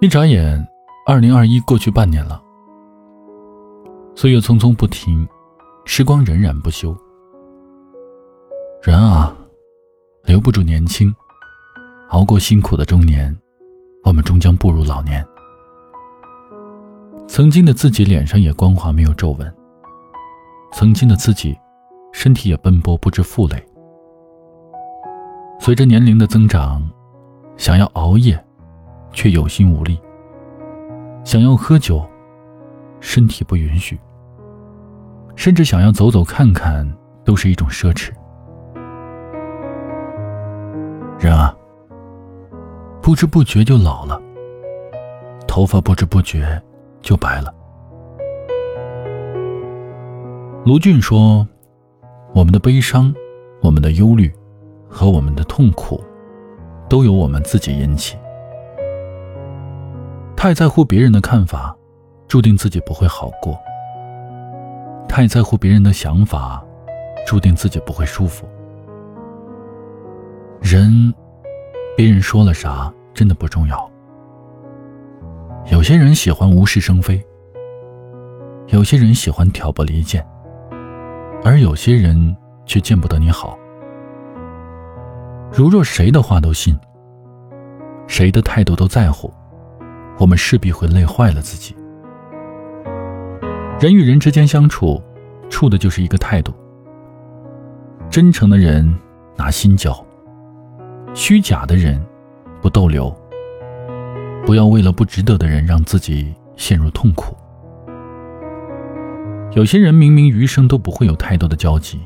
一眨眼，二零二一过去半年了。岁月匆匆不停，时光荏苒不休。人啊，留不住年轻，熬过辛苦的中年，我们终将步入老年。曾经的自己脸上也光滑没有皱纹，曾经的自己，身体也奔波不知负累。随着年龄的增长，想要熬夜，却有心无力；想要喝酒，身体不允许。甚至想要走走看看，都是一种奢侈。人啊，不知不觉就老了，头发不知不觉就白了。卢俊说：“我们的悲伤、我们的忧虑和我们的痛苦，都由我们自己引起。太在乎别人的看法，注定自己不会好过。”太在乎别人的想法，注定自己不会舒服。人，别人说了啥真的不重要。有些人喜欢无事生非，有些人喜欢挑拨离间，而有些人却见不得你好。如若谁的话都信，谁的态度都在乎，我们势必会累坏了自己。人与人之间相处。处的就是一个态度。真诚的人拿心交，虚假的人不逗留。不要为了不值得的人让自己陷入痛苦。有些人明明余生都不会有太多的交集，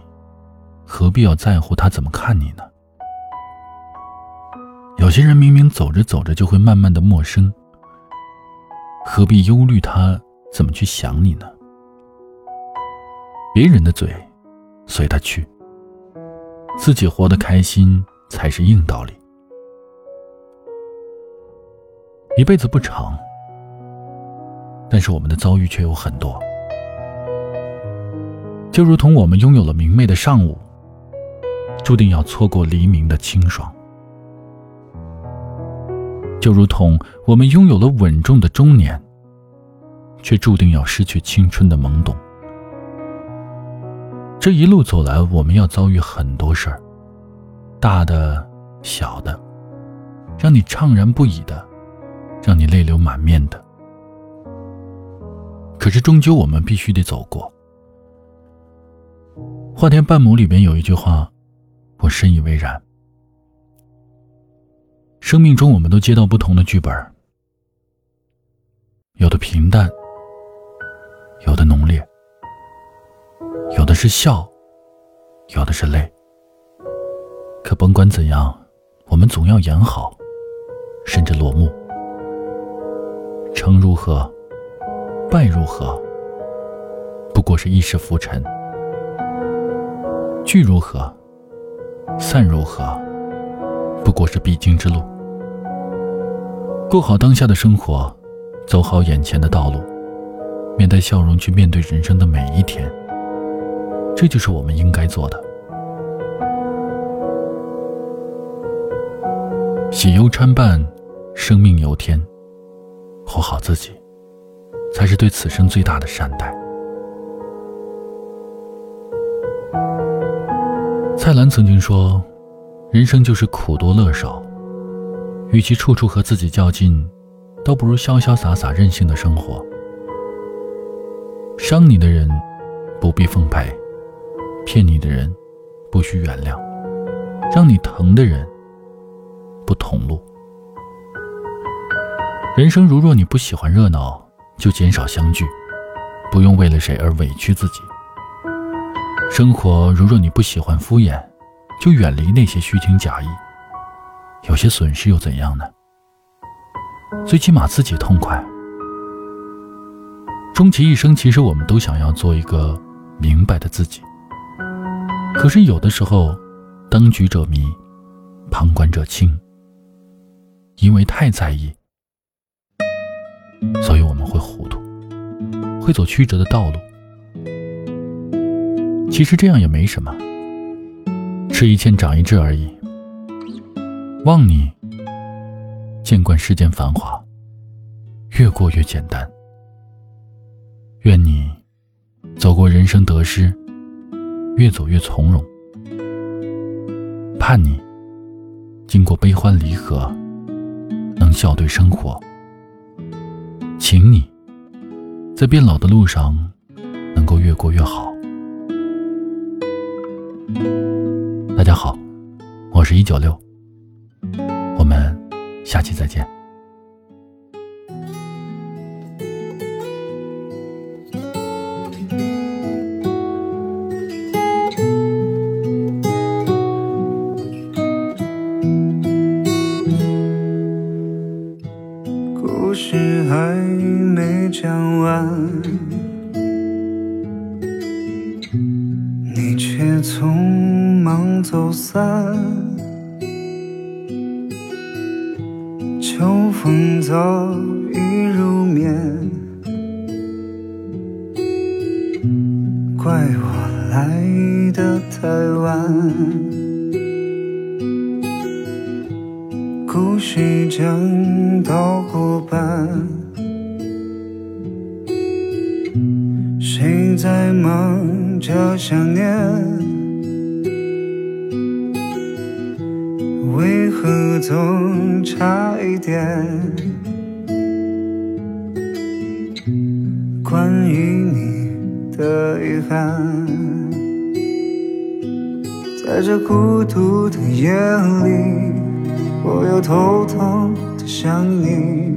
何必要在乎他怎么看你呢？有些人明明走着走着就会慢慢的陌生，何必忧虑他怎么去想你呢？别人的嘴，随他去。自己活得开心才是硬道理。一辈子不长，但是我们的遭遇却有很多。就如同我们拥有了明媚的上午，注定要错过黎明的清爽；就如同我们拥有了稳重的中年，却注定要失去青春的懵懂。这一路走来，我们要遭遇很多事儿，大的、小的，让你怅然不已的，让你泪流满面的。可是终究我们必须得走过。《花田半亩》里边有一句话，我深以为然：生命中我们都接到不同的剧本，有的平淡，有的浓烈。有的是笑，有的是泪。可甭管怎样，我们总要演好，甚至落幕。成如何，败如何，不过是一时浮沉；聚如何，散如何，不过是必经之路。过好当下的生活，走好眼前的道路，面带笑容去面对人生的每一天。这就是我们应该做的。喜忧参半，生命由天。活好自己，才是对此生最大的善待。蔡澜曾经说：“人生就是苦多乐少，与其处处和自己较劲，倒不如潇潇洒洒、任性的生活。伤你的人，不必奉陪。”骗你的人，不需原谅；让你疼的人，不同路。人生如若你不喜欢热闹，就减少相聚，不用为了谁而委屈自己。生活如若你不喜欢敷衍，就远离那些虚情假意。有些损失又怎样呢？最起码自己痛快。终其一生，其实我们都想要做一个明白的自己。可是有的时候，当局者迷，旁观者清。因为太在意，所以我们会糊涂，会走曲折的道路。其实这样也没什么，吃一堑长一智而已。望你见惯世间繁华，越过越简单。愿你走过人生得失，越走越从容。盼你经过悲欢离合，能笑对生活。请你在变老的路上，能够越过越好。大家好，我是一九六，下期再见。故事还没讲完，你却匆忙走散。秋风早已入眠，怪我来得太晚。故事讲到过半，谁在忙着想念？可总差一点？关于你的遗憾，在这孤独的夜里。我又偷偷的想你，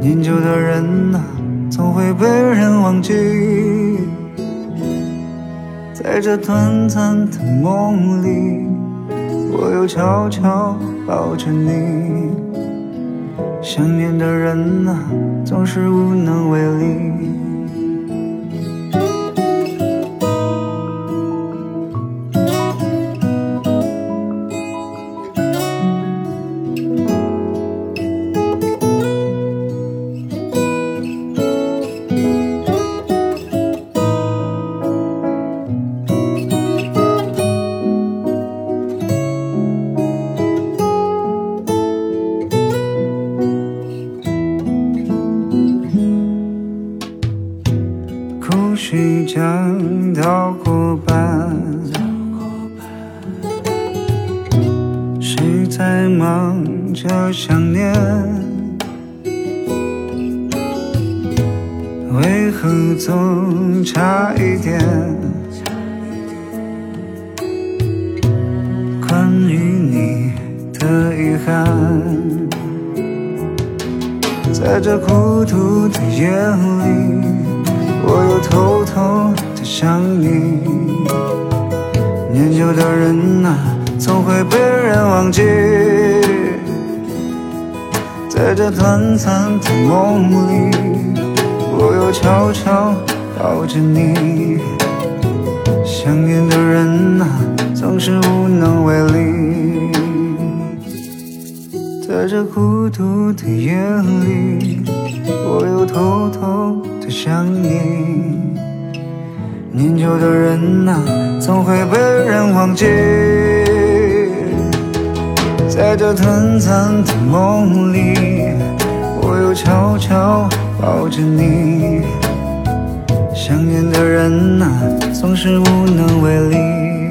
念旧的人啊，总会被人忘记。在这短暂的梦里，我又悄悄抱着你。想念的人啊，总是无能为力。故事讲到过半，谁在忙着想念？为何总差一点？关于你的遗憾，在这孤独的夜里。我又偷偷的想你，念旧的人啊，总会被人忘记。在这短暂的梦里，我又悄悄抱着你。想念的人啊，总是无能为力。在这孤独的夜里，我又偷偷。的想你，念旧的人啊，总会被人忘记。在这短暂的梦里，我又悄悄抱着你。想念的人啊，总是无能为力。